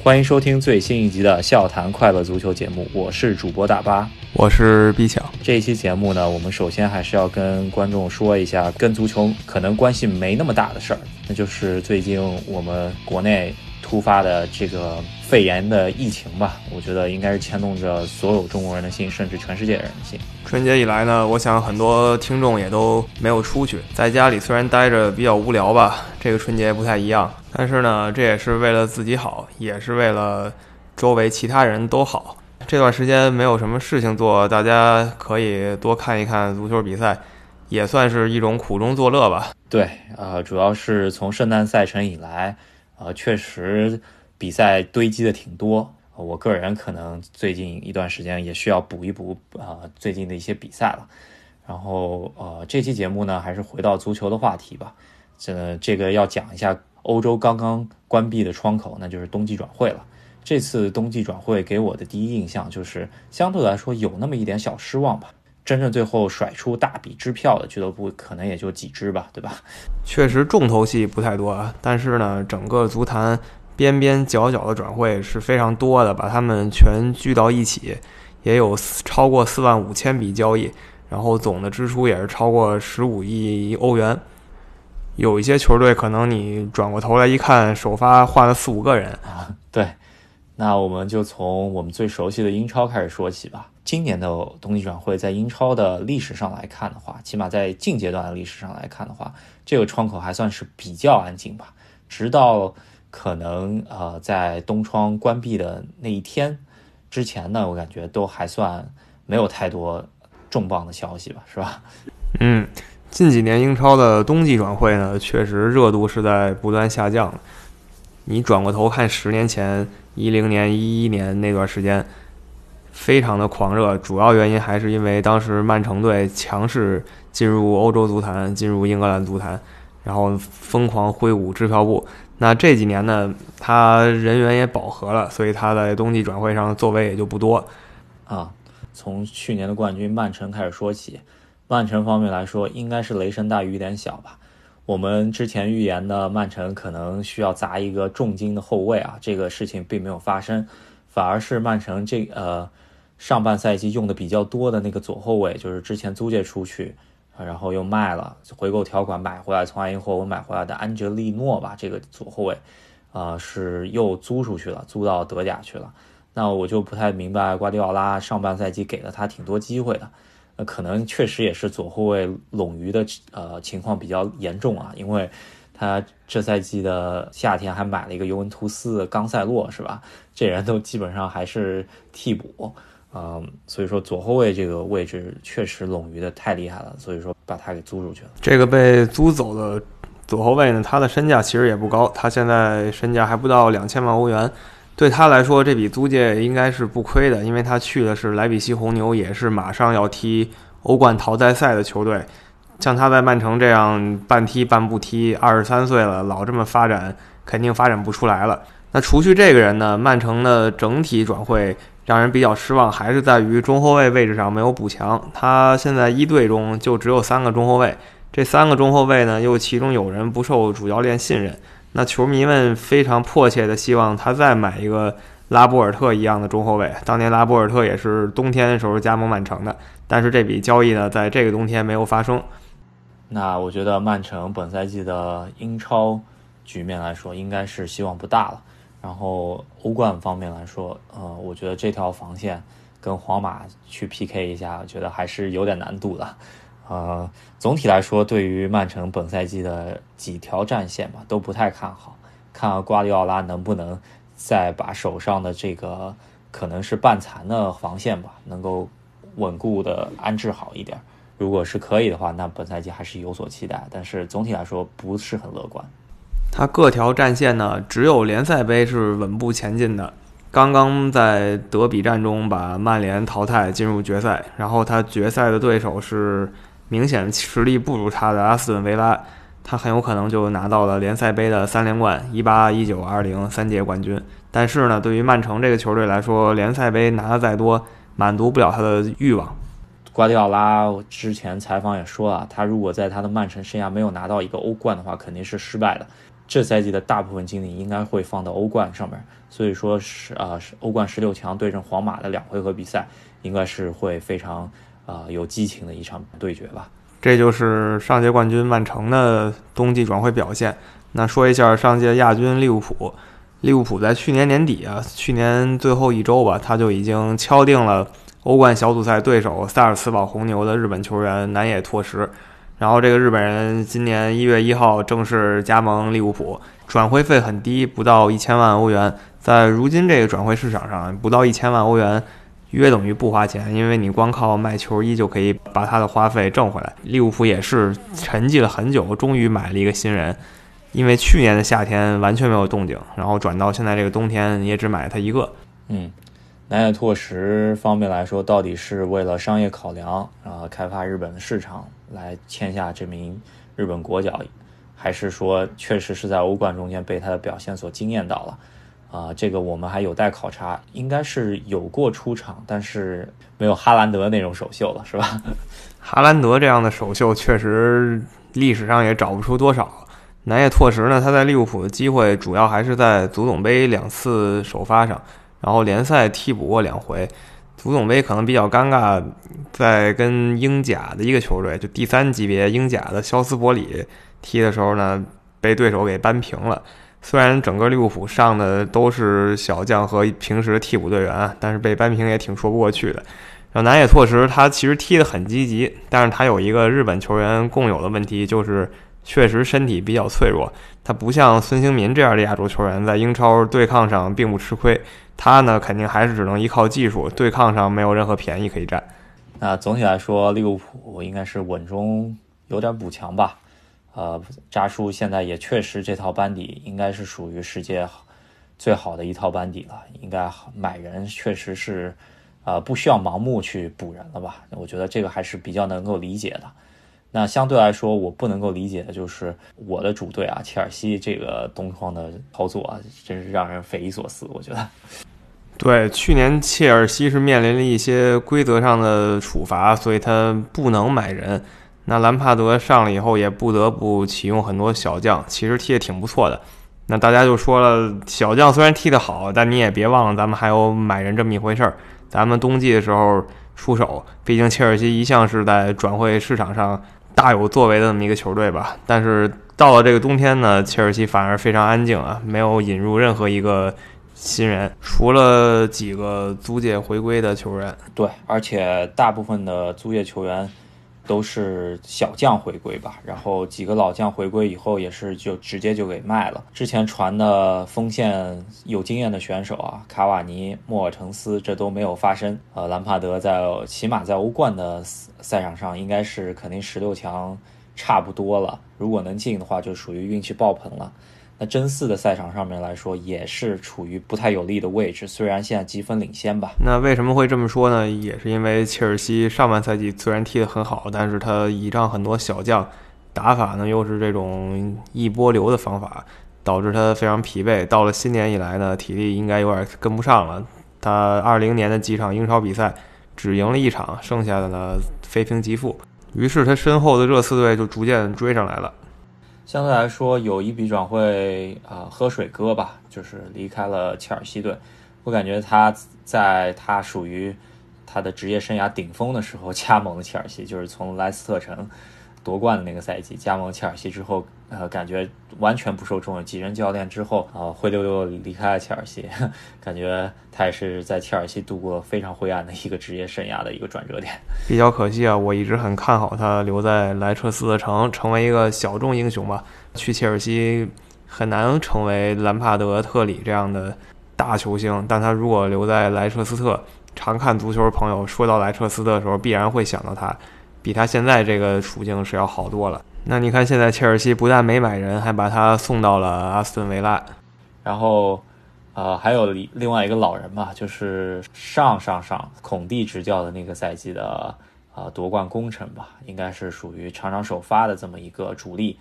欢迎收听最新一集的《笑谈快乐足球》节目，我是主播大巴，我是毕强。这一期节目呢，我们首先还是要跟观众说一下跟足球可能关系没那么大的事儿，那就是最近我们国内突发的这个肺炎的疫情吧。我觉得应该是牵动着所有中国人的心，甚至全世界人的心。春节以来呢，我想很多听众也都没有出去，在家里虽然待着比较无聊吧，这个春节不太一样。但是呢，这也是为了自己好，也是为了周围其他人都好。这段时间没有什么事情做，大家可以多看一看足球比赛，也算是一种苦中作乐吧。对，呃，主要是从圣诞赛程以来，呃，确实比赛堆积的挺多。我个人可能最近一段时间也需要补一补啊，最近的一些比赛了。然后，呃，这期节目呢，还是回到足球的话题吧。这这个要讲一下。欧洲刚刚关闭的窗口，那就是冬季转会了。这次冬季转会给我的第一印象就是相对来说有那么一点小失望吧。真正最后甩出大笔支票的俱乐部可能也就几支吧，对吧？确实重头戏不太多啊，但是呢，整个足坛边边角角的转会是非常多的，把他们全聚到一起，也有超过四万五千笔交易，然后总的支出也是超过十五亿欧元。有一些球队可能你转过头来一看，首发换了四五个人啊。对，那我们就从我们最熟悉的英超开始说起吧。今年的冬季转会，在英超的历史上来看的话，起码在近阶段的历史上来看的话，这个窗口还算是比较安静吧。直到可能呃在冬窗关闭的那一天之前呢，我感觉都还算没有太多重磅的消息吧，是吧？嗯。近几年英超的冬季转会呢，确实热度是在不断下降。你转过头看十年前，一零年、一一年那段时间，非常的狂热。主要原因还是因为当时曼城队强势进入欧洲足坛，进入英格兰足坛，然后疯狂挥舞支票部。那这几年呢，他人员也饱和了，所以他在冬季转会上座位也就不多。啊，从去年的冠军曼城开始说起。曼城方面来说，应该是雷声大雨点小吧。我们之前预言的曼城可能需要砸一个重金的后卫啊，这个事情并没有发生，反而是曼城这呃上半赛季用的比较多的那个左后卫，就是之前租借出去，然后又卖了，回购条款买回来，从爱因霍温买回来的安哲利诺吧，这个左后卫，啊是又租出去了，租到德甲去了。那我就不太明白，瓜迪奥拉上半赛季给了他挺多机会的。那可能确实也是左后卫冗余的呃情况比较严重啊，因为他这赛季的夏天还买了一个尤文图斯的冈塞洛是吧？这人都基本上还是替补，嗯，所以说左后卫这个位置确实冗余的太厉害了，所以说把他给租出去了。这个被租走的左后卫呢，他的身价其实也不高，他现在身价还不到两千万欧元。对他来说，这笔租借应该是不亏的，因为他去的是莱比锡红牛，也是马上要踢欧冠淘汰赛的球队。像他在曼城这样半踢半不踢，二十三岁了，老这么发展，肯定发展不出来了。那除去这个人呢，曼城的整体转会让人比较失望，还是在于中后卫位置上没有补强。他现在一队中就只有三个中后卫，这三个中后卫呢，又其中有人不受主教练信任。那球迷们非常迫切的希望他再买一个拉波尔特一样的中后卫。当年拉波尔特也是冬天的时候加盟曼城的，但是这笔交易呢，在这个冬天没有发生。那我觉得曼城本赛季的英超局面来说，应该是希望不大了。然后欧冠方面来说，呃，我觉得这条防线跟皇马去 PK 一下，我觉得还是有点难度的。呃，总体来说，对于曼城本赛季的几条战线吧，都不太看好。看瓜迪奥拉能不能再把手上的这个可能是半残的防线吧，能够稳固的安置好一点。如果是可以的话，那本赛季还是有所期待。但是总体来说，不是很乐观。他各条战线呢，只有联赛杯是稳步前进的。刚刚在德比战中把曼联淘汰进入决赛，然后他决赛的对手是。明显实力不如他的阿斯顿维拉，他很有可能就拿到了联赛杯的三连冠，一八、一九、二零三届冠军。但是呢，对于曼城这个球队来说，联赛杯拿的再多，满足不了他的欲望。瓜迪奥拉之前采访也说了，他如果在他的曼城生涯没有拿到一个欧冠的话，肯定是失败的。这赛季的大部分精力应该会放到欧冠上面，所以说是啊，欧冠十六强对阵皇马的两回合比赛，应该是会非常啊有激情的一场对决吧。这就是上届冠军曼城的冬季转会表现。那说一下上届亚军利物浦，利物浦在去年年底啊，去年最后一周吧，他就已经敲定了欧冠小组赛对手萨尔茨堡红牛的日本球员南野拓实。然后这个日本人今年一月一号正式加盟利物浦，转会费很低，不到一千万欧元。在如今这个转会市场上，不到一千万欧元。约等于不花钱，因为你光靠卖球衣就可以把他的花费挣回来。利物浦也是沉寂了很久，终于买了一个新人，因为去年的夏天完全没有动静，然后转到现在这个冬天也只买了他一个。嗯，南野拓实方面来说，到底是为了商业考量，然后开发日本的市场来签下这名日本国脚，还是说确实是在欧冠中间被他的表现所惊艳到了？啊，这个我们还有待考察，应该是有过出场，但是没有哈兰德那种首秀了，是吧？哈兰德这样的首秀确实历史上也找不出多少。南野拓实呢，他在利物浦的机会主要还是在足总杯两次首发上，然后联赛替补过两回。足总杯可能比较尴尬，在跟英甲的一个球队，就第三级别英甲的肖斯伯里踢的时候呢，被对手给扳平了。虽然整个利物浦上的都是小将和平时替补队员，但是被扳平也挺说不过去的。然后南野拓实他其实踢得很积极，但是他有一个日本球员共有的问题，就是确实身体比较脆弱。他不像孙兴民这样的亚洲球员，在英超对抗上并不吃亏。他呢，肯定还是只能依靠技术，对抗上没有任何便宜可以占。那总体来说，利物浦应该是稳中有点补强吧。呃，扎叔现在也确实这套班底应该是属于世界最好的一套班底了，应该买人确实是，呃，不需要盲目去补人了吧？我觉得这个还是比较能够理解的。那相对来说，我不能够理解的就是我的主队啊，切尔西这个东窗的操作啊，真是让人匪夷所思。我觉得，对，去年切尔西是面临了一些规则上的处罚，所以他不能买人。那兰帕德上了以后，也不得不启用很多小将，其实踢得挺不错的。那大家就说了，小将虽然踢得好，但你也别忘了，咱们还有买人这么一回事儿。咱们冬季的时候出手，毕竟切尔西一向是在转会市场上大有作为的这么一个球队吧。但是到了这个冬天呢，切尔西反而非常安静啊，没有引入任何一个新人，除了几个租借回归的球员。对，而且大部分的租借球员。都是小将回归吧，然后几个老将回归以后也是就直接就给卖了。之前传的锋线有经验的选手啊，卡瓦尼、莫尔滕斯这都没有发生。呃，兰帕德在起码在欧冠的赛场上应该是肯定十六强差不多了，如果能进的话就属于运气爆棚了。那真四的赛场上面来说，也是处于不太有利的位置。虽然现在积分领先吧。那为什么会这么说呢？也是因为切尔西上半赛季虽然踢得很好，但是他倚仗很多小将，打法呢又是这种一波流的方法，导致他非常疲惫。到了新年以来呢，体力应该有点跟不上了。他二零年的几场英超比赛只赢了一场，剩下的呢非平即负。于是他身后的热刺队就逐渐追上来了。相对来说，有一笔转会啊，喝水哥吧，就是离开了切尔西队。我感觉他在他属于他的职业生涯顶峰的时候 加盟了切尔西，就是从莱斯特城。夺冠的那个赛季，加盟切尔西之后，呃，感觉完全不受重用。几任教练之后，啊，灰溜溜离开了切尔西，感觉他也是在切尔西度过非常灰暗的一个职业生涯的一个转折点。比较可惜啊，我一直很看好他留在莱彻斯特城，成为一个小众英雄吧。去切尔西很难成为兰帕德、特里这样的大球星，但他如果留在莱彻斯特，常看足球的朋友说到莱彻斯特的时候，必然会想到他。比他现在这个处境是要好多了。那你看，现在切尔西不但没买人，还把他送到了阿斯顿维拉。然后，呃，还有另外一个老人吧，就是上上上孔蒂执教的那个赛季的呃夺冠功臣吧，应该是属于常常首发的这么一个主力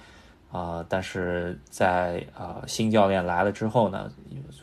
啊。但是在呃新教练来了之后呢，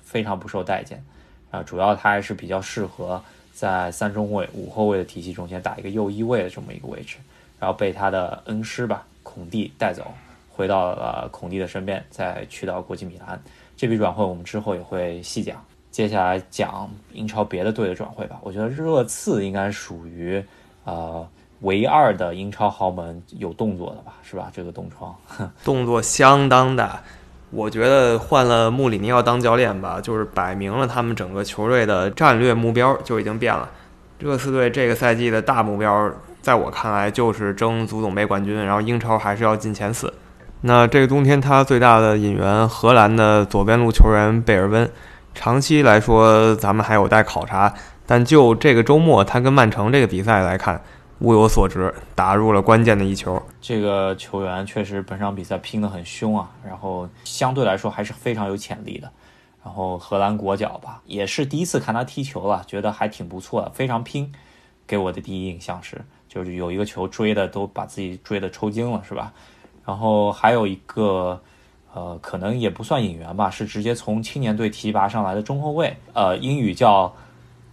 非常不受待见啊。主要他还是比较适合在三中卫、五后卫的体系中间打一个右翼位的这么一个位置，然后被他的恩师吧孔蒂带走，回到了孔蒂的身边，再去到国际米兰。这笔转会我们之后也会细讲。接下来讲英超别的队的转会吧。我觉得热刺应该属于呃唯二的英超豪门有动作的吧，是吧？这个东窗 动作相当大。我觉得换了穆里尼奥当教练吧，就是摆明了他们整个球队的战略目标就已经变了。热刺队这个赛季的大目标，在我看来就是争足总杯冠军，然后英超还是要进前四。那这个冬天他最大的引援，荷兰的左边路球员贝尔温，长期来说咱们还有待考察。但就这个周末他跟曼城这个比赛来看。物有所值，打入了关键的一球。这个球员确实本场比赛拼得很凶啊，然后相对来说还是非常有潜力的。然后荷兰国脚吧，也是第一次看他踢球了，觉得还挺不错的，非常拼。给我的第一印象是，就是有一个球追的都把自己追的抽筋了，是吧？然后还有一个，呃，可能也不算引援吧，是直接从青年队提拔上来的中后卫，呃，英语叫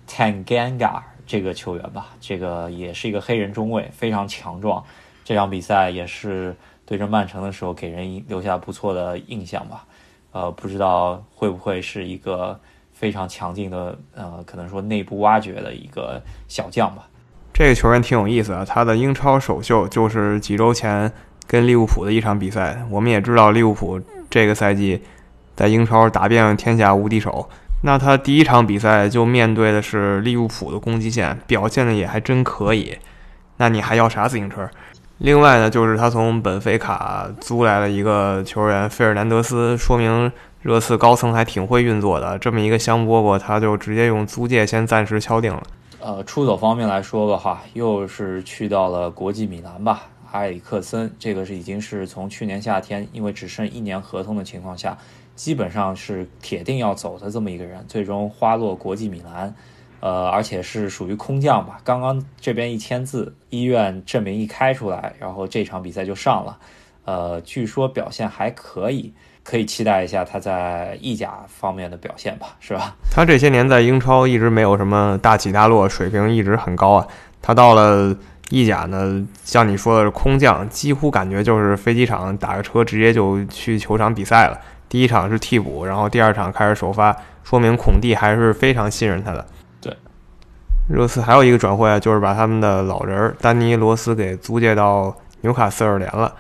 Tanganga。这个球员吧，这个也是一个黑人中卫，非常强壮。这场比赛也是对阵曼城的时候，给人留下不错的印象吧。呃，不知道会不会是一个非常强劲的，呃，可能说内部挖掘的一个小将吧。这个球员挺有意思的，他的英超首秀就是几周前跟利物浦的一场比赛。我们也知道利物浦这个赛季在英超打遍天下无敌手。那他第一场比赛就面对的是利物浦的攻击线，表现的也还真可以。那你还要啥自行车？另外呢，就是他从本菲卡租来了一个球员费尔南德斯，说明热刺高层还挺会运作的。这么一个香饽饽，他就直接用租借先暂时敲定了。呃，出走方面来说吧，哈，又是去到了国际米兰吧。埃里克森，这个是已经是从去年夏天，因为只剩一年合同的情况下。基本上是铁定要走的这么一个人，最终花落国际米兰，呃，而且是属于空降吧。刚刚这边一签字，医院证明一开出来，然后这场比赛就上了，呃，据说表现还可以，可以期待一下他在意甲方面的表现吧，是吧？他这些年在英超一直没有什么大起大落，水平一直很高啊。他到了意甲呢，像你说的是空降，几乎感觉就是飞机场打个车直接就去球场比赛了。第一场是替补，然后第二场开始首发，说明孔蒂还是非常信任他的。对，热刺还有一个转会啊，就是把他们的老人丹尼罗斯给租借到纽卡斯尔联了。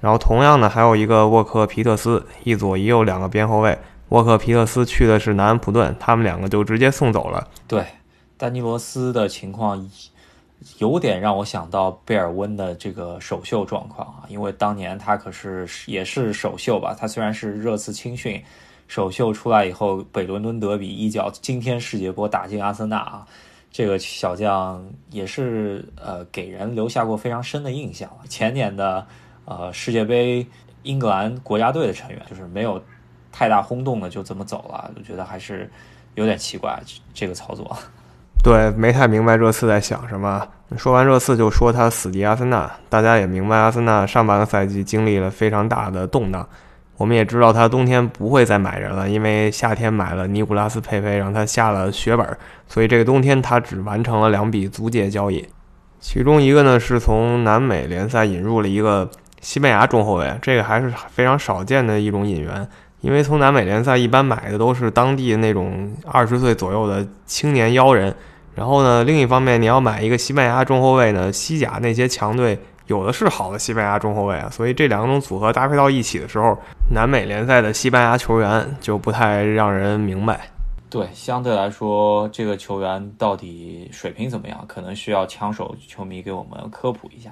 然后同样呢，还有一个沃克皮特斯，一左一右两个边后卫。沃克皮特斯去的是南安普顿，他们两个就直接送走了。对，丹尼罗斯的情况。有点让我想到贝尔温的这个首秀状况啊，因为当年他可是也是首秀吧，他虽然是热刺青训，首秀出来以后，北伦敦德比一脚惊天世界波打进阿森纳啊，这个小将也是呃给人留下过非常深的印象。前年的呃世界杯英格兰国家队的成员，就是没有太大轰动的就这么走了，我觉得还是有点奇怪这个操作。对，没太明白热刺在想什么。说完热刺，就说他死敌阿森纳。大家也明白，阿森纳上半个赛季经历了非常大的动荡。我们也知道他冬天不会再买人了，因为夏天买了尼古拉斯佩佩，让他下了血本，所以这个冬天他只完成了两笔租借交易。其中一个呢，是从南美联赛引入了一个西班牙中后卫，这个还是非常少见的一种引援。因为从南美联赛一般买的都是当地那种二十岁左右的青年妖人，然后呢，另一方面你要买一个西班牙中后卫呢，西甲那些强队有的是好的西班牙中后卫啊，所以这两种组合搭配到一起的时候，南美联赛的西班牙球员就不太让人明白。对，相对来说，这个球员到底水平怎么样，可能需要枪手球迷给我们科普一下。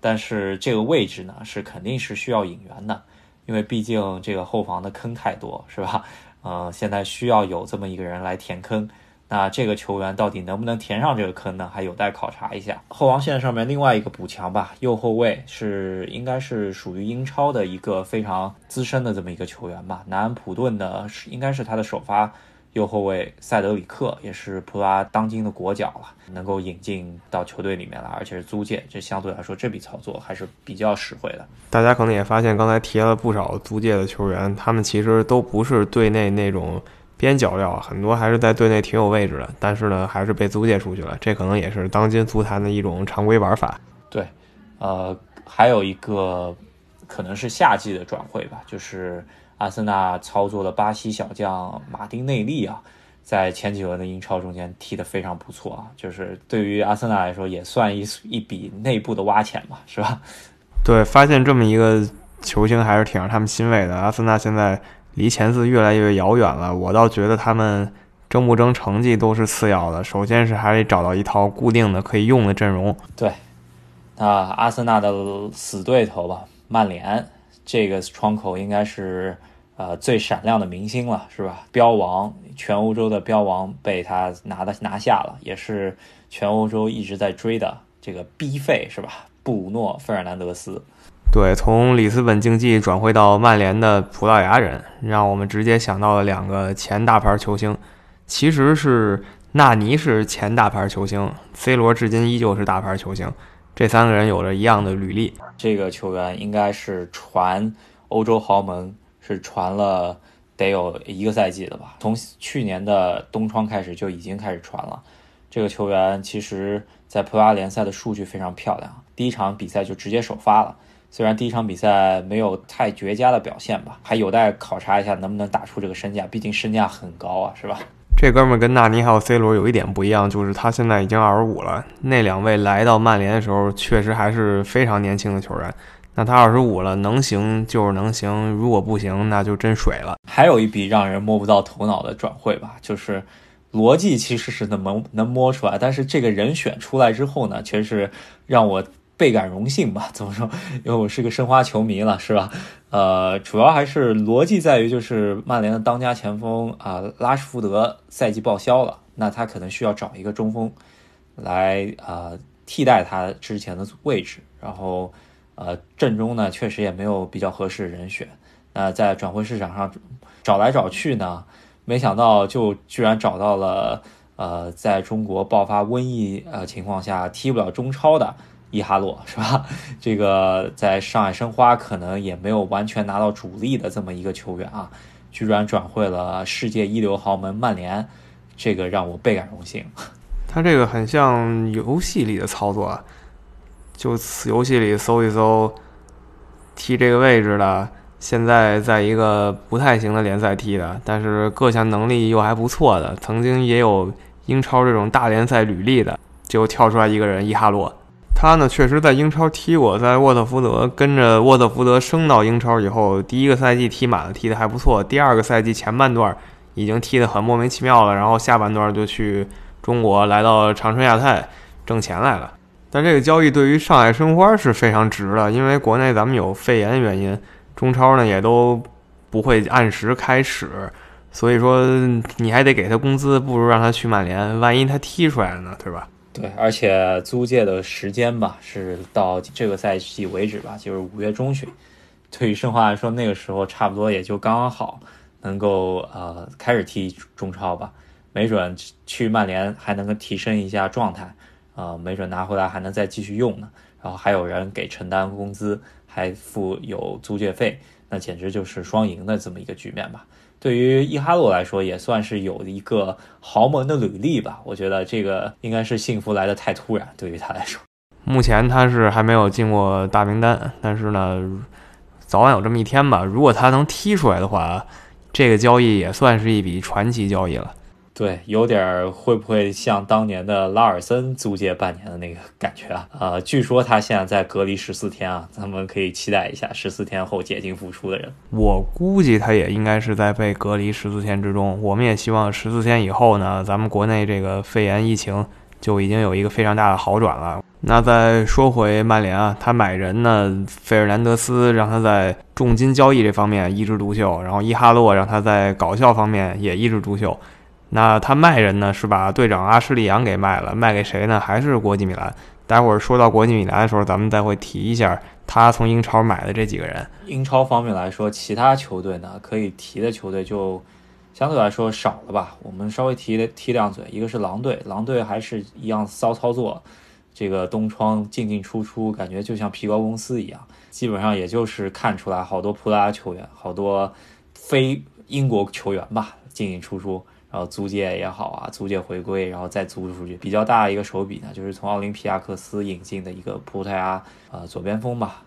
但是这个位置呢，是肯定是需要引援的。因为毕竟这个后防的坑太多，是吧？呃，现在需要有这么一个人来填坑。那这个球员到底能不能填上这个坑呢？还有待考察一下。后防线上面另外一个补强吧，右后卫是应该是属于英超的一个非常资深的这么一个球员吧。南安普顿的是应该是他的首发。右后卫塞德里克也是葡萄牙当今的国脚了，能够引进到球队里面来，而且是租借，这相对来说这笔操作还是比较实惠的。大家可能也发现，刚才提了不少租借的球员，他们其实都不是队内那种边角料，很多还是在队内挺有位置的，但是呢，还是被租借出去了。这可能也是当今足坛的一种常规玩法。对，呃，还有一个可能是夏季的转会吧，就是阿森纳操作的巴西小将马丁内利啊，在前几轮的英超中间踢得非常不错啊，就是对于阿森纳来说也算一一笔内部的挖潜吧，是吧？对，发现这么一个球星还是挺让他们欣慰的。阿森纳现在离前四越来越遥远了，我倒觉得他们争不争成绩都是次要的，首先是还得找到一套固定的可以用的阵容。对，那阿森纳的死对头吧，曼联这个窗口应该是呃最闪亮的明星了，是吧？标王，全欧洲的标王被他拿的拿下了，也是全欧洲一直在追的这个 B 费，是吧？布鲁诺·费尔南德斯，对，从里斯本竞技转会到曼联的葡萄牙人，让我们直接想到了两个前大牌球星。其实是纳尼是前大牌球星，C 罗至今依旧是大牌球星，这三个人有着一样的履历。这个球员应该是传欧洲豪门，是传了得有一个赛季了吧？从去年的冬窗开始就已经开始传了。这个球员其实在葡萄牙联赛的数据非常漂亮。第一场比赛就直接首发了，虽然第一场比赛没有太绝佳的表现吧，还有待考察一下能不能打出这个身价，毕竟身价很高啊，是吧？这哥们跟纳尼还有 C 罗有一点不一样，就是他现在已经二十五了。那两位来到曼联的时候，确实还是非常年轻的球员。那他二十五了，能行就是能行，如果不行，那就真水了。还有一笔让人摸不到头脑的转会吧，就是逻辑其实是能能摸出来，但是这个人选出来之后呢，却是让我。倍感荣幸吧？怎么说？因为我是个申花球迷了，是吧？呃，主要还是逻辑在于，就是曼联的当家前锋啊，拉什福德赛季报销了，那他可能需要找一个中锋来啊替代他之前的位置。然后呃，阵中呢确实也没有比较合适的人选。那在转会市场上找来找去呢，没想到就居然找到了呃，在中国爆发瘟疫呃情况下踢不了中超的。伊哈洛是吧？这个在上海申花可能也没有完全拿到主力的这么一个球员啊，居然转会了世界一流豪门曼联，这个让我倍感荣幸。他这个很像游戏里的操作，啊就此游戏里搜一搜，踢这个位置的，现在在一个不太行的联赛踢的，但是各项能力又还不错的，曾经也有英超这种大联赛履历的，就跳出来一个人伊哈洛。他呢，确实在英超踢过，在沃特福德跟着沃特福德升到英超以后，第一个赛季踢满了，踢得还不错。第二个赛季前半段已经踢得很莫名其妙了，然后下半段就去中国，来到长春亚泰挣钱来了。但这个交易对于上海申花是非常值的，因为国内咱们有肺炎原因，中超呢也都不会按时开始，所以说你还得给他工资，不如让他去曼联，万一他踢出来了呢，对吧？对，而且租借的时间吧，是到这个赛季为止吧，就是五月中旬。对于申花来说，那个时候差不多也就刚刚好，能够呃开始踢中超吧。没准去曼联还能够提升一下状态，啊，没准拿回来还能再继续用呢。然后还有人给承担工资，还付有租借费，那简直就是双赢的这么一个局面吧。对于伊哈洛来说，也算是有一个豪门的履历吧。我觉得这个应该是幸福来的太突然，对于他来说。目前他是还没有进过大名单，但是呢，早晚有这么一天吧。如果他能踢出来的话，这个交易也算是一笔传奇交易了。对，有点会不会像当年的拉尔森租借半年的那个感觉啊？呃，据说他现在在隔离十四天啊，咱们可以期待一下十四天后解禁复出的人。我估计他也应该是在被隔离十四天之中。我们也希望十四天以后呢，咱们国内这个肺炎疫情就已经有一个非常大的好转了。那再说回曼联啊，他买人呢，费尔南德斯让他在重金交易这方面一枝独秀，然后伊哈洛让他在搞笑方面也一枝独秀。那他卖人呢，是把队长阿什利杨给卖了，卖给谁呢？还是国际米兰。待会儿说到国际米兰的时候，咱们再会提一下他从英超买的这几个人。英超方面来说，其他球队呢可以提的球队就相对来说少了吧。我们稍微提提两嘴，一个是狼队，狼队还是一样骚操作，这个东窗进进出出，感觉就像皮包公司一样，基本上也就是看出来好多葡萄牙球员，好多非。英国球员吧，进进出出，然后租借也好啊，租借回归，然后再租出去。比较大一个手笔呢，就是从奥林匹亚克斯引进的一个葡萄牙呃左边锋吧，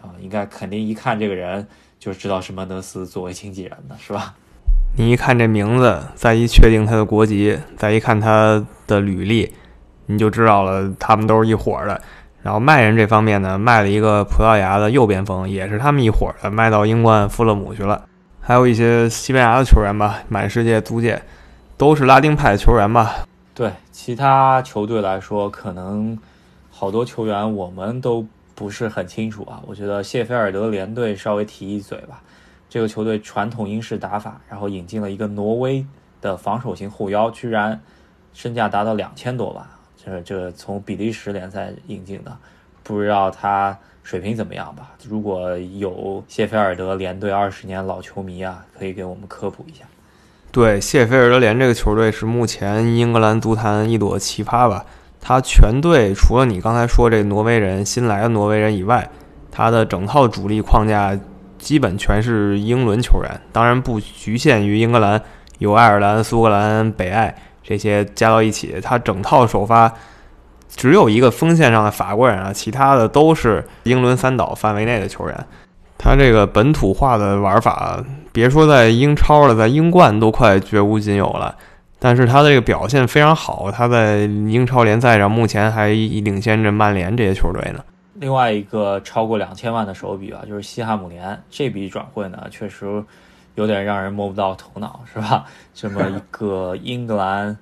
啊，应该肯定一看这个人就知道是门德斯作为经纪人的，是吧？你一看这名字，再一确定他的国籍，再一看他的履历，你就知道了，他们都是一伙的。然后卖人这方面呢，卖了一个葡萄牙的右边锋，也是他们一伙的，卖到英冠富勒姆去了。还有一些西班牙的球员吧，满世界租借，都是拉丁派的球员吧。对其他球队来说，可能好多球员我们都不是很清楚啊。我觉得谢菲尔德联队稍微提一嘴吧。这个球队传统英式打法，然后引进了一个挪威的防守型后腰，居然身价达到两千多万，这这从比利时联赛引进的，不知道他水平怎么样吧？如果有谢菲尔德联队二十年老球迷啊，可以给我们科普一下。对，谢菲尔德联这个球队是目前英格兰足坛一朵奇葩吧？他全队除了你刚才说这挪威人新来的挪威人以外，他的整套主力框架。基本全是英伦球员，当然不局限于英格兰，有爱尔兰、苏格兰、北爱这些加到一起，他整套首发只有一个锋线上的法国人啊，其他的都是英伦三岛范围内的球员。他这个本土化的玩法，别说在英超了，在英冠都快绝无仅有了。但是他的这个表现非常好，他在英超联赛上目前还领先着曼联这些球队呢。另外一个超过两千万的手笔吧，就是西汉姆联这笔转会呢，确实有点让人摸不到头脑，是吧？这么一个英格兰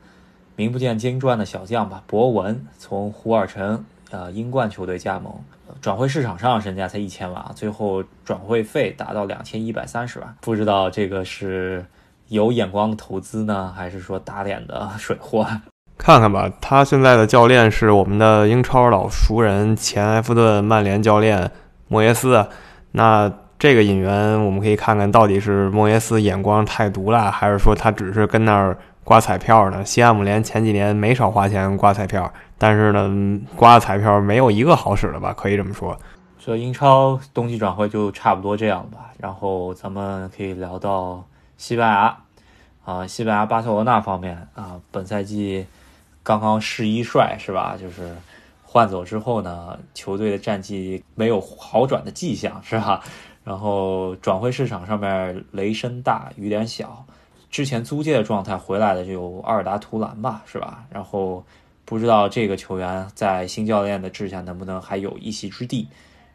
名不见经传的小将吧，博文从胡尔城呃英冠球队加盟，转会市场上身价才一千万，最后转会费达到两千一百三十万，不知道这个是有眼光的投资呢，还是说打脸的水货？看看吧，他现在的教练是我们的英超老熟人，前埃弗顿、曼联教练莫耶斯。那这个引援，我们可以看看到底是莫耶斯眼光太毒辣，还是说他只是跟那儿刮彩票呢？西汉姆联前几年没少花钱刮彩票，但是呢，刮彩票没有一个好使的吧？可以这么说。这英超冬季转会就差不多这样吧。然后咱们可以聊到西班牙啊，西班牙巴塞罗那方面啊，本赛季。刚刚试一帅是吧？就是换走之后呢，球队的战绩没有好转的迹象是吧？然后转会市场上面雷声大雨点小，之前租借的状态回来的就有阿尔达图兰吧是吧？然后不知道这个球员在新教练的治下能不能还有一席之地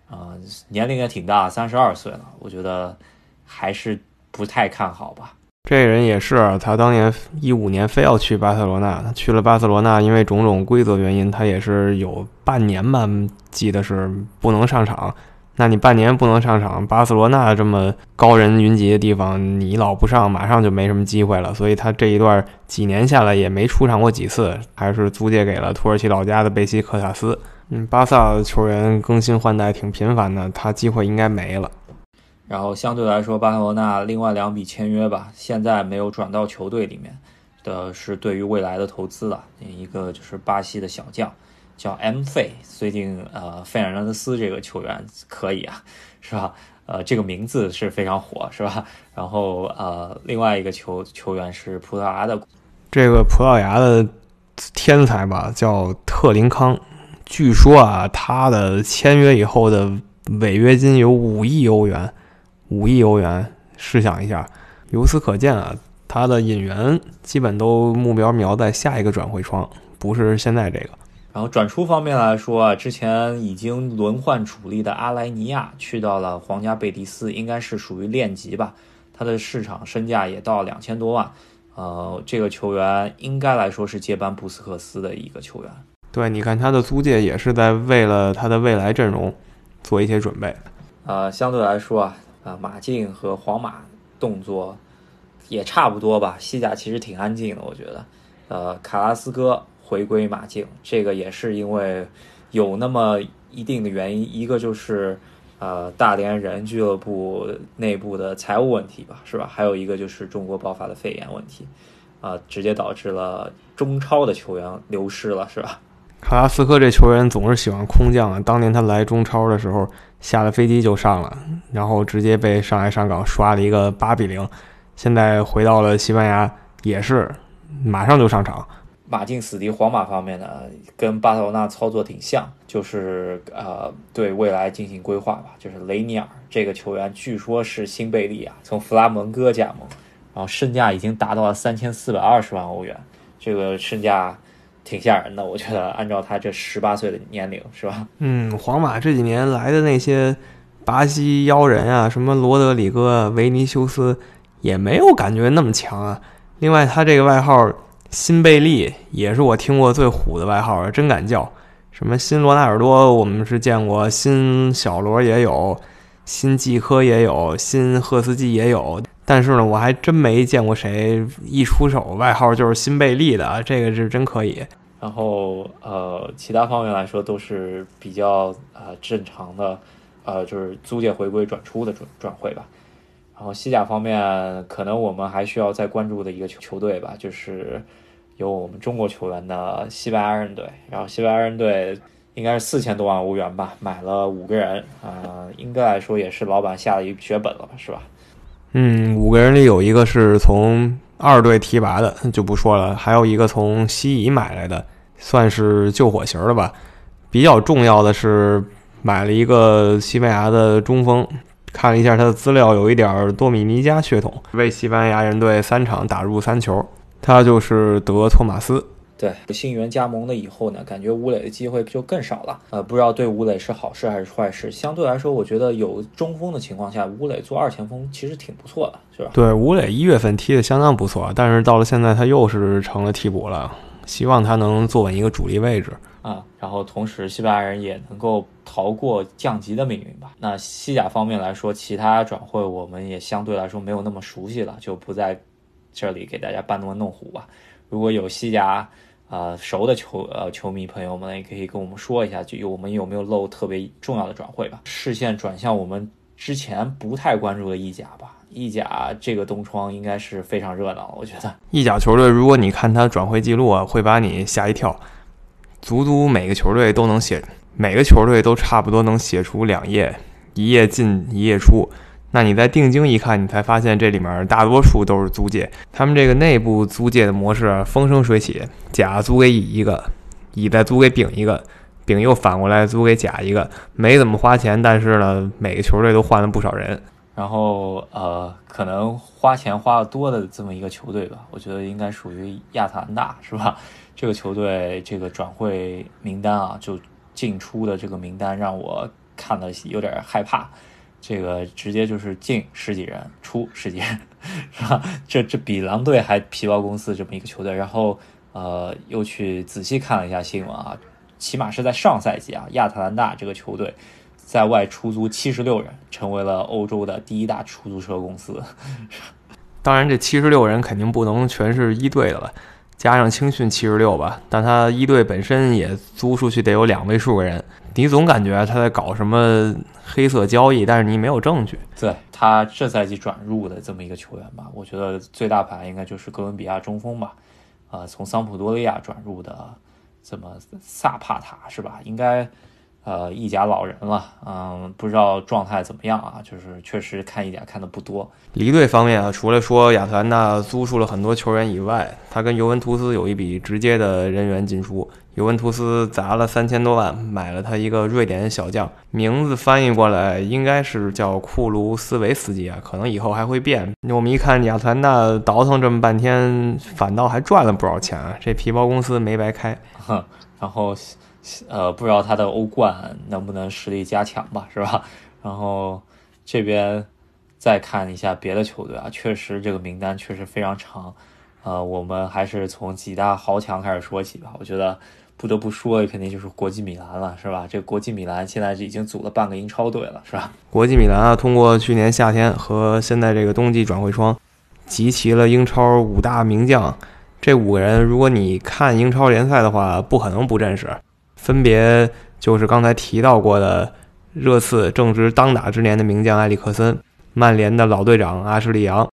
啊？年龄也挺大，三十二岁了，我觉得还是不太看好吧。这人也是，他当年一五年非要去巴塞罗那，去了巴塞罗那，因为种种规则原因，他也是有半年吧，记得是不能上场。那你半年不能上场，巴塞罗那这么高人云集的地方，你老不上，马上就没什么机会了。所以他这一段几年下来也没出场过几次，还是租借给了土耳其老家的贝西克塔斯。嗯，巴萨球员更新换代挺频繁的，他机会应该没了。然后相对来说，巴塞罗那另外两笔签约吧，现在没有转到球队里面的是对于未来的投资了。一个就是巴西的小将，叫 M 费，最近呃费尔南德斯这个球员可以啊，是吧？呃，这个名字是非常火，是吧？然后呃，另外一个球球员是葡萄牙的，这个葡萄牙的天才吧，叫特林康，据说啊，他的签约以后的违约金有五亿欧元。五亿欧元，试想一下，由此可见啊，他的引援基本都目标瞄在下一个转会窗，不是现在这个。然后转出方面来说啊，之前已经轮换主力的阿莱尼亚去到了皇家贝蒂斯，应该是属于练级吧，他的市场身价也到两千多万。呃，这个球员应该来说是接班布斯克斯的一个球员。对，你看他的租借也是在为了他的未来阵容做一些准备。呃，相对来说啊。啊，马竞和皇马动作也差不多吧。西甲其实挺安静的，我觉得。呃，卡拉斯哥回归马竞，这个也是因为有那么一定的原因，一个就是呃大连人俱乐部内部的财务问题吧，是吧？还有一个就是中国爆发的肺炎问题，啊，直接导致了中超的球员流失了，是吧？卡拉斯科这球员总是喜欢空降啊！当年他来中超的时候，下了飞机就上了，然后直接被上海上港刷了一个八比零。现在回到了西班牙，也是马上就上场。马竞死敌皇马方面呢，跟巴塞罗那操作挺像，就是呃对未来进行规划吧。就是雷尼尔这个球员，据说是新贝利啊，从弗拉门戈加盟，然后身价已经达到了三千四百二十万欧元，这个身价挺吓人的。我觉得按照他这十八岁的年龄，是吧？嗯，皇马这几年来的那些巴西妖人啊，什么罗德里戈、维尼修斯，也没有感觉那么强啊。另外，他这个外号。新贝利也是我听过最虎的外号，真敢叫！什么新罗纳尔多，我们是见过，新小罗也有，新季科也有，新赫斯基也有，但是呢，我还真没见过谁一出手外号就是新贝利的，这个是真可以。然后呃，其他方面来说都是比较呃正常的，呃，就是租借回归转出的转转会吧。然后西甲方面，可能我们还需要再关注的一个球球队吧，就是有我们中国球员的西班牙人队。然后西班牙人队应该是四千多万欧元吧，买了五个人，啊，应该来说也是老板下了一血本了吧，是吧？嗯，五个人里有一个是从二队提拔的，就不说了，还有一个从西乙买来的，算是救火型的吧。比较重要的是买了一个西班牙的中锋。看了一下他的资料，有一点多米尼加血统，为西班牙人队三场打入三球。他就是德托马斯。对，新援加盟了以后呢，感觉吴磊的机会就更少了。呃，不知道对吴磊是好事还是坏事。相对来说，我觉得有中锋的情况下，吴磊做二前锋其实挺不错的，是吧？对，吴磊一月份踢的相当不错，但是到了现在他又是成了替补了。希望他能坐稳一个主力位置。啊，然后同时西班牙人也能够逃过降级的命运吧。那西甲方面来说，其他转会我们也相对来说没有那么熟悉了，就不在这里给大家搬弄弄虎吧。如果有西甲啊熟的球呃球迷朋友们，也可以跟我们说一下，就有我们有没有漏特别重要的转会吧。视线转向我们之前不太关注的意甲吧。意甲这个冬窗应该是非常热闹，我觉得。意甲球队，如果你看他转会记录啊，会把你吓一跳。足足每个球队都能写，每个球队都差不多能写出两页，一页进一页出。那你在定睛一看，你才发现这里面大多数都是租借。他们这个内部租借的模式风生水起，甲租给乙一个，乙再租给丙一个，丙又反过来租给甲一个，没怎么花钱，但是呢，每个球队都换了不少人。然后呃，可能花钱花的多的这么一个球队吧，我觉得应该属于亚特兰大，是吧？这个球队这个转会名单啊，就进出的这个名单让我看了有点害怕。这个直接就是进十几人，出十几人，是吧？这这比狼队还皮包公司这么一个球队。然后呃，又去仔细看了一下新闻啊，起码是在上赛季啊，亚特兰大这个球队在外出租七十六人，成为了欧洲的第一大出租车公司。当然，这七十六人肯定不能全是一队的了。加上青训七十六吧，但他一队本身也租出去得有两位数个人，你总感觉他在搞什么黑色交易，但是你没有证据。对他这赛季转入的这么一个球员吧，我觉得最大牌应该就是哥伦比亚中锋吧，啊，从桑普多利亚转入的这么萨帕塔是吧？应该。呃，意甲老人了，嗯，不知道状态怎么样啊？就是确实看意甲看的不多。离队方面啊，除了说亚特兰大租出了很多球员以外，他跟尤文图斯有一笔直接的人员进出。尤文图斯砸了三千多万买了他一个瑞典小将，名字翻译过来应该是叫库卢斯维斯基啊，可能以后还会变。我们一看亚特兰大倒腾这么半天，反倒还赚了不少钱啊，这皮包公司没白开。哼，然后。呃，不知道他的欧冠能不能实力加强吧，是吧？然后这边再看一下别的球队啊，确实这个名单确实非常长。呃，我们还是从几大豪强开始说起吧。我觉得不得不说的肯定就是国际米兰了，是吧？这国际米兰现在已经组了半个英超队了，是吧？国际米兰啊，通过去年夏天和现在这个冬季转会窗，集齐了英超五大名将。这五个人，如果你看英超联赛的话，不可能不认识。分别就是刚才提到过的热刺正值当打之年的名将埃里克森，曼联的老队长阿什利杨，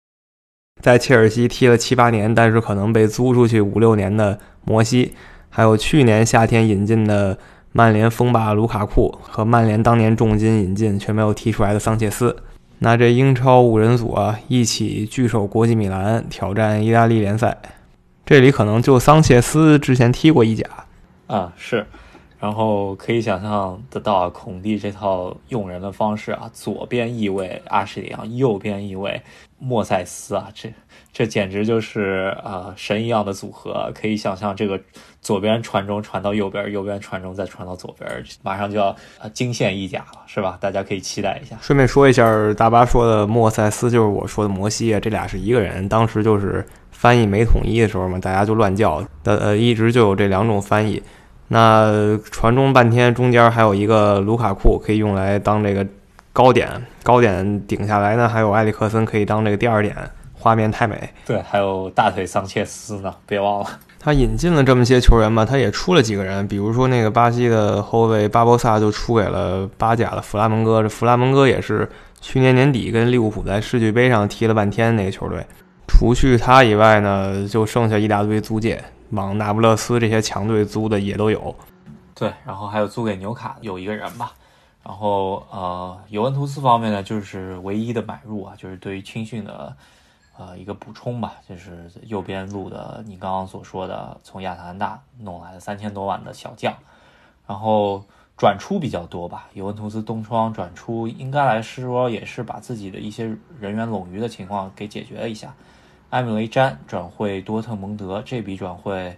在切尔西踢了七八年，但是可能被租出去五六年的摩西，还有去年夏天引进的曼联锋霸卢卡库和曼联当年重金引进却没有踢出来的桑切斯。那这英超五人组啊，一起聚首国际米兰，挑战意大利联赛。这里可能就桑切斯之前踢过意甲啊，是。然后可以想象得到孔蒂这套用人的方式啊，左边翼位阿什利杨，右边翼位莫塞斯啊，这这简直就是啊神一样的组合。可以想象这个左边传中传到右边，右边传中再传到左边，马上就要啊惊现意甲了，是吧？大家可以期待一下。顺便说一下，大巴说的莫塞斯就是我说的摩西啊，这俩是一个人。当时就是翻译没统一的时候嘛，大家就乱叫，呃呃，一直就有这两种翻译。那传中半天，中间还有一个卢卡库可以用来当这个高点，高点顶下来呢，还有埃里克森可以当这个第二点，画面太美。对，还有大腿桑切斯呢，别忘了。他引进了这么些球员吧，他也出了几个人，比如说那个巴西的后卫巴博萨就出给了巴甲的弗拉门戈，这弗拉门戈也是去年年底跟利物浦在世俱杯上踢了半天那个球队。除去他以外呢，就剩下一大堆租借。往那不勒斯这些强队租的也都有，对，然后还有租给纽卡有一个人吧，然后呃，尤文图斯方面呢，就是唯一的买入啊，就是对于青训的呃一个补充吧，就是右边路的你刚刚所说的从亚特兰大弄来的三千多万的小将，然后转出比较多吧，尤文图斯东窗转出应该来说也是把自己的一些人员冗余的情况给解决了一下。埃姆雷詹转会多特蒙德，这笔转会，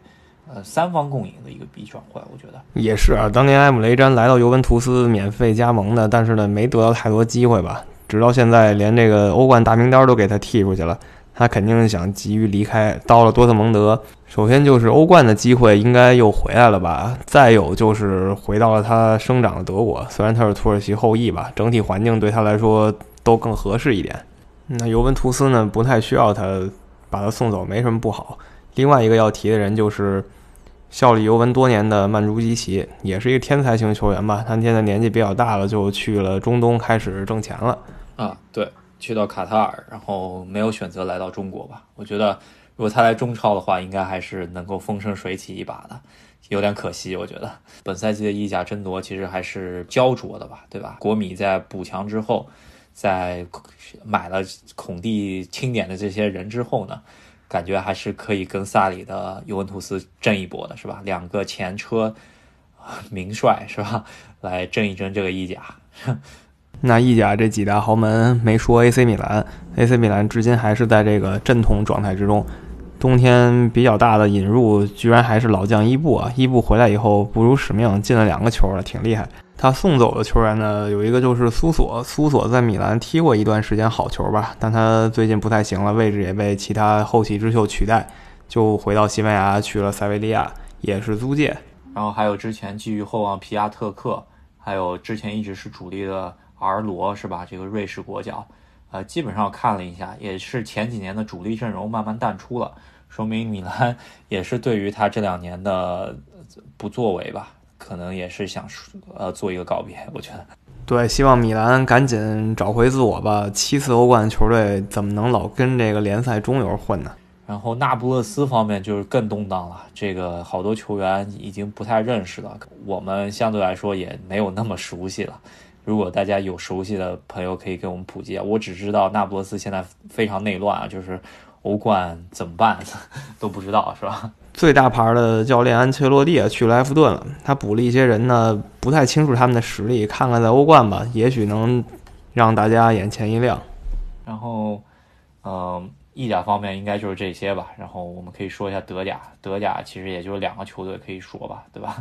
呃，三方共赢的一个笔转会，我觉得也是啊。当年埃姆雷詹来到尤文图斯免费加盟的，但是呢，没得到太多机会吧。直到现在，连这个欧冠大名单都给他踢出去了，他肯定想急于离开。到了多特蒙德，首先就是欧冠的机会应该又回来了吧，再有就是回到了他生长的德国，虽然他是土耳其后裔吧，整体环境对他来说都更合适一点。那尤文图斯呢，不太需要他。把他送走没什么不好。另外一个要提的人就是效力尤文多年的曼朱基奇，也是一个天才型球员吧。他现在年纪比较大了，就去了中东开始挣钱了。啊，对，去到卡塔尔，然后没有选择来到中国吧。我觉得如果他来中超的话，应该还是能够风生水起一把的。有点可惜，我觉得本赛季的意甲争夺其实还是焦灼的吧，对吧？国米在补强之后。在买了孔蒂钦点的这些人之后呢，感觉还是可以跟萨里的尤文图斯争一波的，是吧？两个前车名帅，是吧？来争一争这个意甲。那意甲这几大豪门没说 AC 米兰，AC 米兰至今还是在这个阵痛状态之中。冬天比较大的引入，居然还是老将伊布啊！伊布回来以后不辱使命，进了两个球了，挺厉害。他送走的球员呢，有一个就是苏索。苏索在米兰踢过一段时间好球吧，但他最近不太行了，位置也被其他后起之秀取代，就回到西班牙去了塞维利亚，也是租借。然后还有之前寄予厚望皮亚特克，还有之前一直是主力的尔罗，是吧？这个瑞士国脚，呃，基本上看了一下，也是前几年的主力阵容慢慢淡出了，说明米兰 也是对于他这两年的不作为吧。可能也是想呃做一个告别，我觉得。对，希望米兰赶紧找回自我吧。七次欧冠球队怎么能老跟这个联赛中游混呢？然后那不勒斯方面就是更动荡了，这个好多球员已经不太认识了，我们相对来说也没有那么熟悉了。如果大家有熟悉的朋友，可以给我们普及啊。我只知道那不勒斯现在非常内乱啊，就是欧冠怎么办 都不知道，是吧？最大牌的教练安切洛蒂啊去了埃弗顿了，他补了一些人呢，不太清楚他们的实力，看看在欧冠吧，也许能让大家眼前一亮。然后，呃，意甲方面应该就是这些吧。然后我们可以说一下德甲，德甲其实也就两个球队可以说吧，对吧？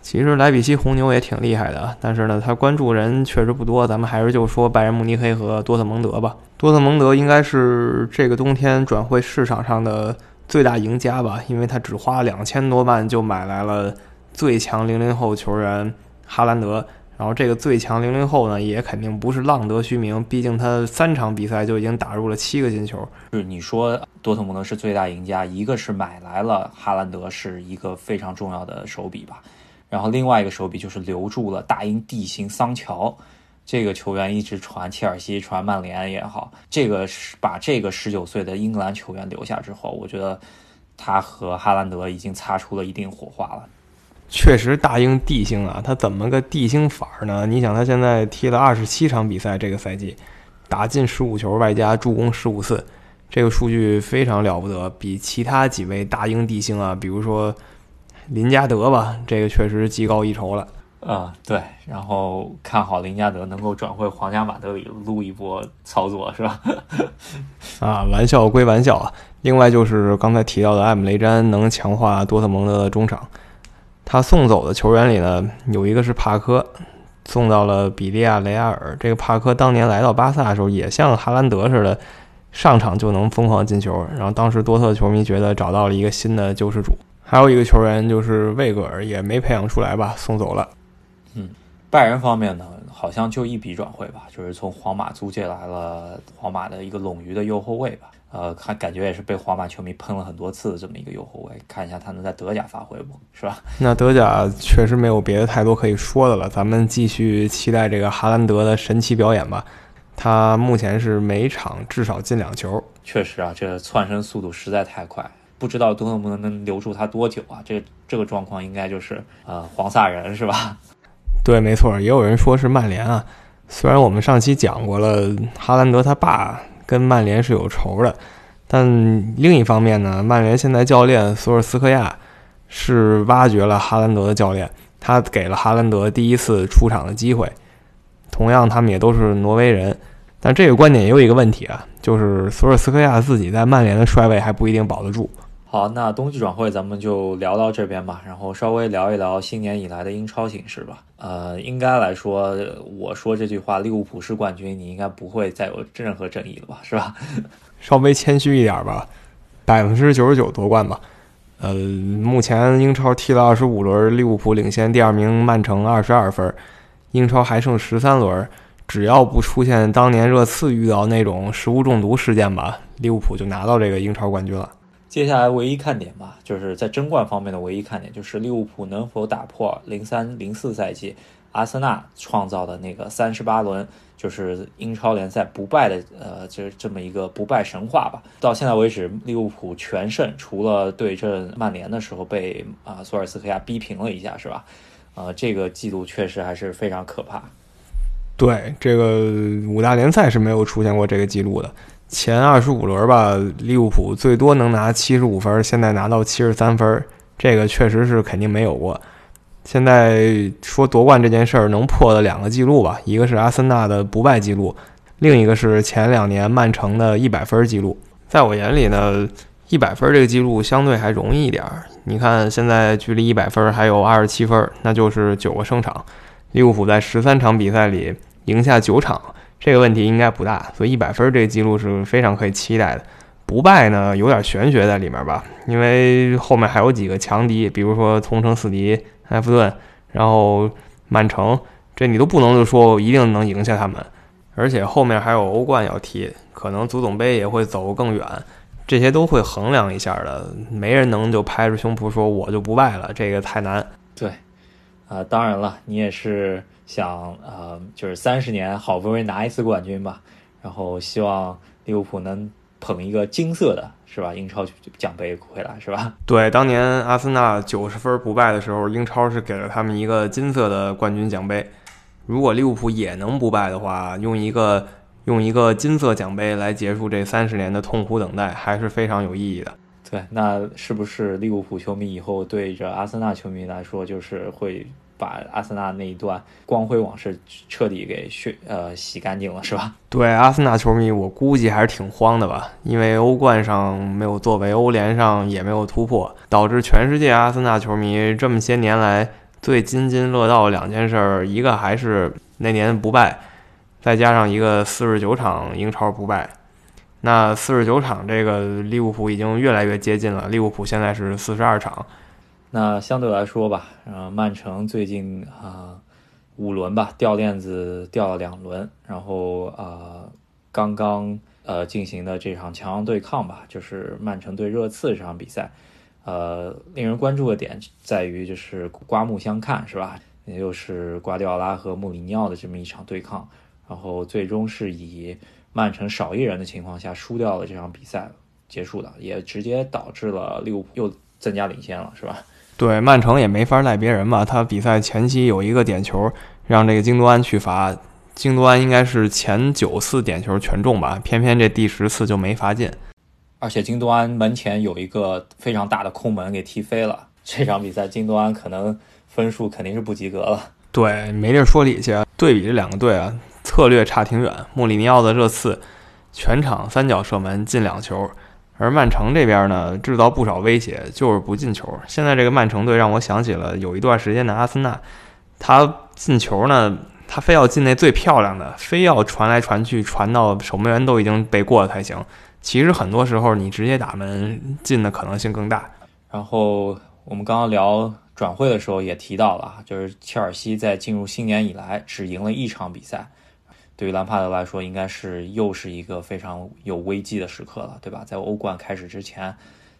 其实莱比锡红牛也挺厉害的，但是呢，他关注人确实不多。咱们还是就说拜仁慕尼黑和多特蒙德吧。多特蒙德应该是这个冬天转会市场上的。最大赢家吧，因为他只花两千多万就买来了最强零零后球员哈兰德。然后这个最强零零后呢，也肯定不是浪得虚名，毕竟他三场比赛就已经打入了七个进球。就是你说多特蒙德是最大赢家，一个是买来了哈兰德，是一个非常重要的手笔吧。然后另外一个手笔就是留住了大英帝星桑乔。这个球员一直传切尔西、传曼联也好，这个是把这个十九岁的英格兰球员留下之后，我觉得他和哈兰德已经擦出了一定火花了。确实，大英帝星啊，他怎么个帝星法儿呢？你想，他现在踢了二十七场比赛，这个赛季打进十五球，外加助攻十五次，这个数据非常了不得，比其他几位大英帝星啊，比如说林加德吧，这个确实技高一筹了。啊，对，然后看好林加德能够转会皇家马德里撸一波操作，是吧？啊，玩笑归玩笑啊。另外就是刚才提到的艾姆雷詹能强化多特蒙德的中场，他送走的球员里呢，有一个是帕科，送到了比利亚雷亚尔。这个帕科当年来到巴萨的时候，也像哈兰德似的，上场就能疯狂进球。然后当时多特球迷觉得找到了一个新的救世主。还有一个球员就是魏格尔，也没培养出来吧，送走了。嗯，拜仁方面呢，好像就一笔转会吧，就是从皇马租借来了皇马的一个冗余的右后卫吧。呃，看感觉也是被皇马球迷喷了很多次的这么一个右后卫，看一下他能在德甲发挥不，是吧？那德甲确实没有别的太多可以说的了，咱们继续期待这个哈兰德的神奇表演吧。他目前是每场至少进两球，确实啊，这窜升速度实在太快，不知道多特蒙德能留住他多久啊？这这个状况应该就是呃黄萨人是吧？对，没错，也有人说是曼联啊。虽然我们上期讲过了，哈兰德他爸。跟曼联是有仇的，但另一方面呢，曼联现在教练索尔斯克亚是挖掘了哈兰德的教练，他给了哈兰德第一次出场的机会。同样，他们也都是挪威人，但这个观点也有一个问题啊，就是索尔斯克亚自己在曼联的帅位还不一定保得住。好，那冬季转会咱们就聊到这边吧，然后稍微聊一聊新年以来的英超形势吧。呃，应该来说，我说这句话，利物浦是冠军，你应该不会再有任何争议了吧，是吧？稍微谦虚一点吧，百分之九十九夺冠吧。呃，目前英超踢了二十五轮，利物浦领先第二名曼城二十二分，英超还剩十三轮，只要不出现当年热刺遇到那种食物中毒事件吧，利物浦就拿到这个英超冠军了。接下来唯一看点吧，就是在争冠方面的唯一看点，就是利物浦能否打破零三零四赛季阿森纳创造的那个三十八轮，就是英超联赛不败的呃，就是这么一个不败神话吧。到现在为止，利物浦全胜，除了对阵曼联的时候被啊索尔斯克亚逼平了一下，是吧？呃，这个记录确实还是非常可怕。对，这个五大联赛是没有出现过这个记录的。前二十五轮吧，利物浦最多能拿七十五分，现在拿到七十三分，这个确实是肯定没有过。现在说夺冠这件事儿能破的两个记录吧，一个是阿森纳的不败记录，另一个是前两年曼城的一百分记录。在我眼里呢，一百分这个记录相对还容易一点儿。你看现在距离一百分还有二十七分，那就是九个胜场。利物浦在十三场比赛里赢下九场。这个问题应该不大，所以一百分这个记录是非常可以期待的。不败呢，有点玄学在里面吧，因为后面还有几个强敌，比如说同城死敌埃弗顿，然后曼城，这你都不能就说一定能赢下他们。而且后面还有欧冠要踢，可能足总杯也会走更远，这些都会衡量一下的。没人能就拍着胸脯说我就不败了，这个太难。对，啊，当然了，你也是。想呃，就是三十年好不容易拿一次冠军吧，然后希望利物浦能捧一个金色的，是吧？英超奖杯回来，是吧？对，当年阿森纳九十分不败的时候，英超是给了他们一个金色的冠军奖杯。如果利物浦也能不败的话，用一个用一个金色奖杯来结束这三十年的痛苦等待，还是非常有意义的。对，那是不是利物浦球迷以后对着阿森纳球迷来说，就是会？把阿森纳那一段光辉往事彻底给血呃洗干净了，是吧？对，阿森纳球迷我估计还是挺慌的吧，因为欧冠上没有作为，欧联上也没有突破，导致全世界阿森纳球迷这么些年来最津津乐道两件事，一个还是那年不败，再加上一个四十九场英超不败。那四十九场这个利物浦已经越来越接近了，利物浦现在是四十二场。那相对来说吧，呃，曼城最近啊五轮吧掉链子掉了两轮，然后啊刚刚呃进行的这场强强对抗吧，就是曼城对热刺这场比赛，呃，令人关注的点在于就是刮目相看是吧？也就是瓜迪奥拉和穆里尼奥的这么一场对抗，然后最终是以曼城少一人的情况下输掉了这场比赛结束的，也直接导致了利物浦又增加领先了是吧？对曼城也没法赖别人吧，他比赛前期有一个点球，让这个京多安去罚，京多安应该是前九次点球全中吧，偏偏这第十次就没罚进。而且京多安门前有一个非常大的空门给踢飞了，这场比赛京多安可能分数肯定是不及格了。对，没地儿说理去。对比这两个队啊，策略差挺远。穆里尼奥的热刺全场三脚射门进两球，而曼城这边呢制造不少威胁，就是不进球。现在这个曼城队让我想起了有一段时间的阿森纳，他进球呢，他非要进那最漂亮的，非要传来传去，传到守门员都已经背过了才行。其实很多时候，你直接打门进的可能性更大。然后我们刚刚聊转会的时候也提到了，就是切尔西在进入新年以来只赢了一场比赛，对于兰帕德来说，应该是又是一个非常有危机的时刻了，对吧？在欧冠开始之前，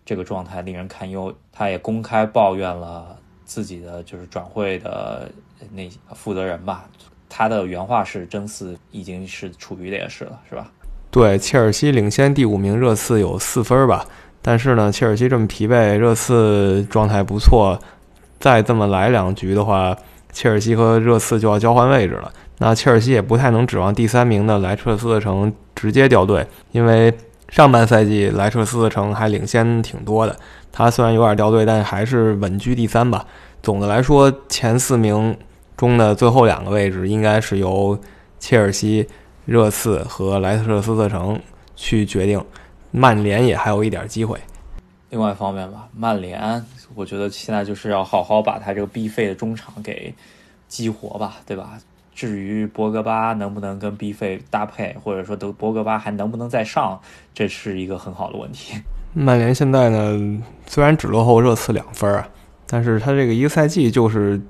这个状态令人堪忧。他也公开抱怨了自己的就是转会的那负责人吧，他的原话是：真似已经是处于劣势了，是吧？对，切尔西领先第五名，热刺有四分吧。但是呢，切尔西这么疲惫，热刺状态不错，再这么来两局的话，切尔西和热刺就要交换位置了。那切尔西也不太能指望第三名的莱彻斯特城直接掉队，因为上半赛季莱彻斯特城还领先挺多的。他虽然有点掉队，但还是稳居第三吧。总的来说，前四名中的最后两个位置应该是由切尔西。热刺和莱特斯特城去决定，曼联也还有一点机会。另外一方面吧，曼联我觉得现在就是要好好把他这个必费的中场给激活吧，对吧？至于博格巴能不能跟 B 费搭配，或者说德博格巴还能不能再上，这是一个很好的问题。曼联现在呢，虽然只落后热刺两分啊，但是他这个一个赛季就是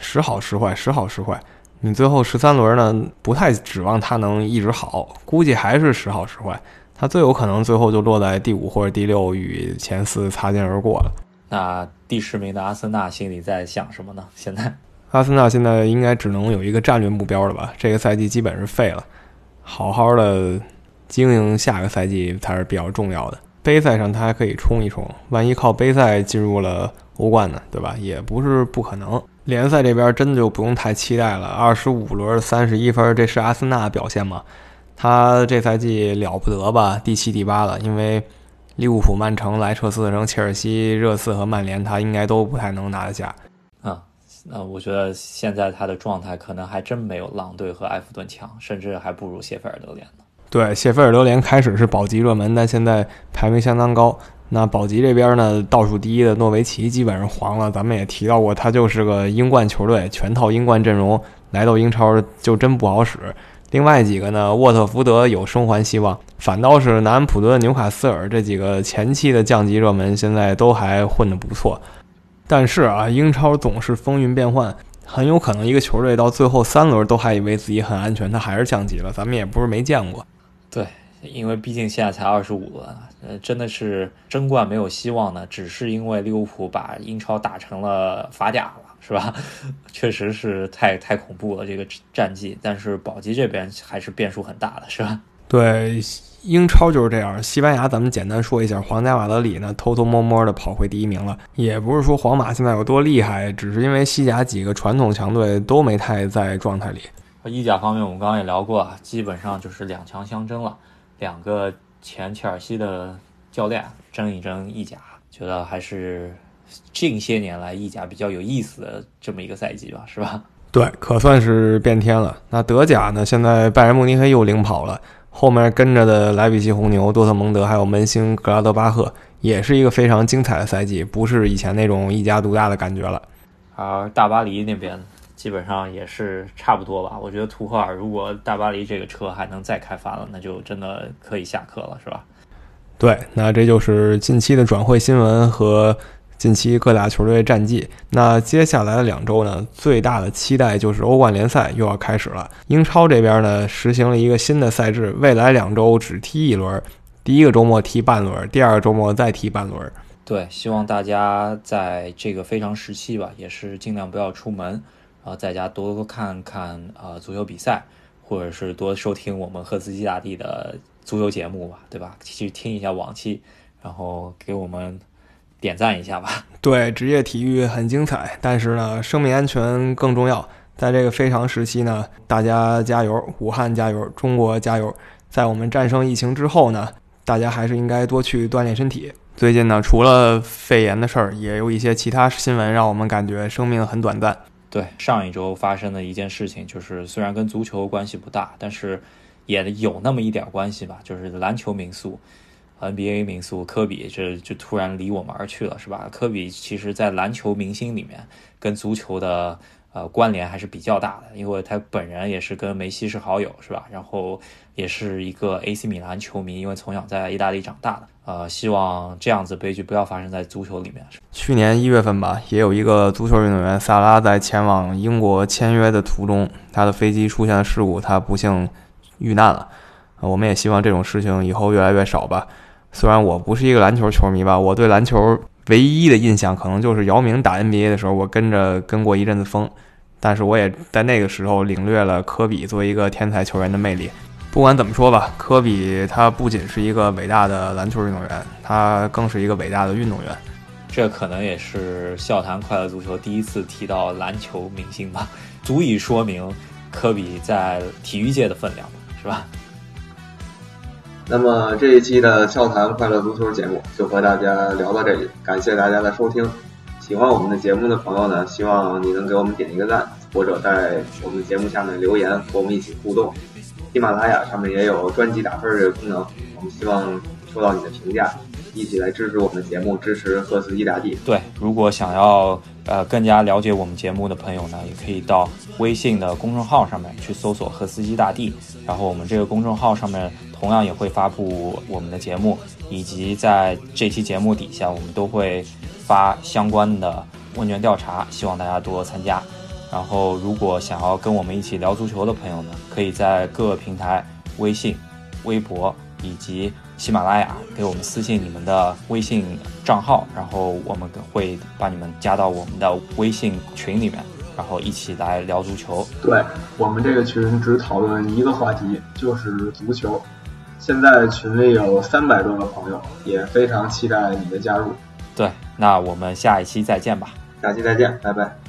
时好时坏，时好时坏。你最后十三轮呢，不太指望他能一直好，估计还是时好时坏。他最有可能最后就落在第五或者第六，与前四擦肩而过了。那第十名的阿森纳心里在想什么呢？现在，阿森纳现在应该只能有一个战略目标了吧？这个赛季基本是废了，好好的经营下个赛季才是比较重要的。杯赛上他还可以冲一冲，万一靠杯赛进入了欧冠呢，对吧？也不是不可能。联赛这边真的就不用太期待了。二十五轮三十一分，这是阿森纳表现吗？他这赛季了不得吧？第七、第八了。因为利物浦、曼城、莱彻斯特城、切尔西、热刺和曼联，他应该都不太能拿得下。那我觉得现在他的状态可能还真没有狼队和埃弗顿强，甚至还不如谢菲尔德联呢。对，谢菲尔德联开始是保级热门，但现在排名相当高。那保级这边呢，倒数第一的诺维奇基本上黄了。咱们也提到过，他就是个英冠球队，全套英冠阵容来到英超就真不好使。另外几个呢，沃特福德有生还希望，反倒是南安普顿、纽卡斯尔这几个前期的降级热门，现在都还混得不错。但是啊，英超总是风云变幻，很有可能一个球队到最后三轮都还以为自己很安全，他还是降级了。咱们也不是没见过。对。因为毕竟现在才二十五轮，呃，真的是争冠没有希望呢。只是因为利物浦把英超打成了法甲了，是吧？确实是太太恐怖了这个战绩。但是保级这边还是变数很大的，是吧？对，英超就是这样。西班牙咱们简单说一下，皇家马德里呢偷偷摸摸的跑回第一名了。也不是说皇马现在有多厉害，只是因为西甲几个传统强队都没太在状态里。意甲方面，我们刚刚也聊过，基本上就是两强相争了。两个前切尔西的教练争一争意甲，觉得还是近些年来意甲比较有意思的这么一个赛季吧，是吧？对，可算是变天了。那德甲呢？现在拜仁慕尼黑又领跑了，后面跟着的莱比锡红牛、多特蒙德还有门兴格拉德巴赫，也是一个非常精彩的赛季，不是以前那种一家独大的感觉了。而大巴黎那边。基本上也是差不多吧。我觉得图赫尔如果大巴黎这个车还能再开发了，那就真的可以下课了，是吧？对，那这就是近期的转会新闻和近期各大球队战绩。那接下来的两周呢，最大的期待就是欧冠联赛又要开始了。英超这边呢，实行了一个新的赛制，未来两周只踢一轮，第一个周末踢半轮，第二个周末再踢半轮。对，希望大家在这个非常时期吧，也是尽量不要出门。然后在家多多看看啊足球比赛，或者是多收听我们赫斯基大帝的足球节目吧，对吧？去听一下往期，然后给我们点赞一下吧。对，职业体育很精彩，但是呢，生命安全更重要。在这个非常时期呢，大家加油，武汉加油，中国加油！在我们战胜疫情之后呢，大家还是应该多去锻炼身体。最近呢，除了肺炎的事儿，也有一些其他新闻让我们感觉生命很短暂。对，上一周发生的一件事情，就是虽然跟足球关系不大，但是也有那么一点关系吧，就是篮球民宿。NBA 名宿科比这就突然离我们而去了，是吧？科比其实在篮球明星里面跟足球的呃关联还是比较大的，因为他本人也是跟梅西是好友，是吧？然后也是一个 AC 米兰球迷，因为从小在意大利长大的。呃，希望这样子悲剧不要发生在足球里面。去年一月份吧，也有一个足球运动员萨拉在前往英国签约的途中，他的飞机出现了事故，他不幸遇难了。我们也希望这种事情以后越来越少吧。虽然我不是一个篮球球迷吧，我对篮球唯一的印象可能就是姚明打 NBA 的时候，我跟着跟过一阵子风。但是我也在那个时候领略了科比作为一个天才球员的魅力。不管怎么说吧，科比他不仅是一个伟大的篮球运动员，他更是一个伟大的运动员。这可能也是笑谈快乐足球第一次提到篮球明星吧，足以说明科比在体育界的分量，是吧？那么这一期的笑谈快乐足球节目就和大家聊到这里，感谢大家的收听。喜欢我们的节目的朋友呢，希望你能给我们点一个赞，或者在我们节目下面留言，和我们一起互动。喜马拉雅上面也有专辑打分这个功能，我们希望收到你的评价，一起来支持我们的节目，支持赫斯基大帝。对，如果想要呃更加了解我们节目的朋友呢，也可以到微信的公众号上面去搜索赫斯基大帝，然后我们这个公众号上面。同样也会发布我们的节目，以及在这期节目底下，我们都会发相关的问卷调查，希望大家多参加。然后，如果想要跟我们一起聊足球的朋友呢，可以在各个平台、微信、微博以及喜马拉雅给我们私信你们的微信账号，然后我们会把你们加到我们的微信群里面，然后一起来聊足球。对我们这个群只讨论一个话题，就是足球。现在群里有三百多个朋友，也非常期待你的加入。对，那我们下一期再见吧。下期再见，拜拜。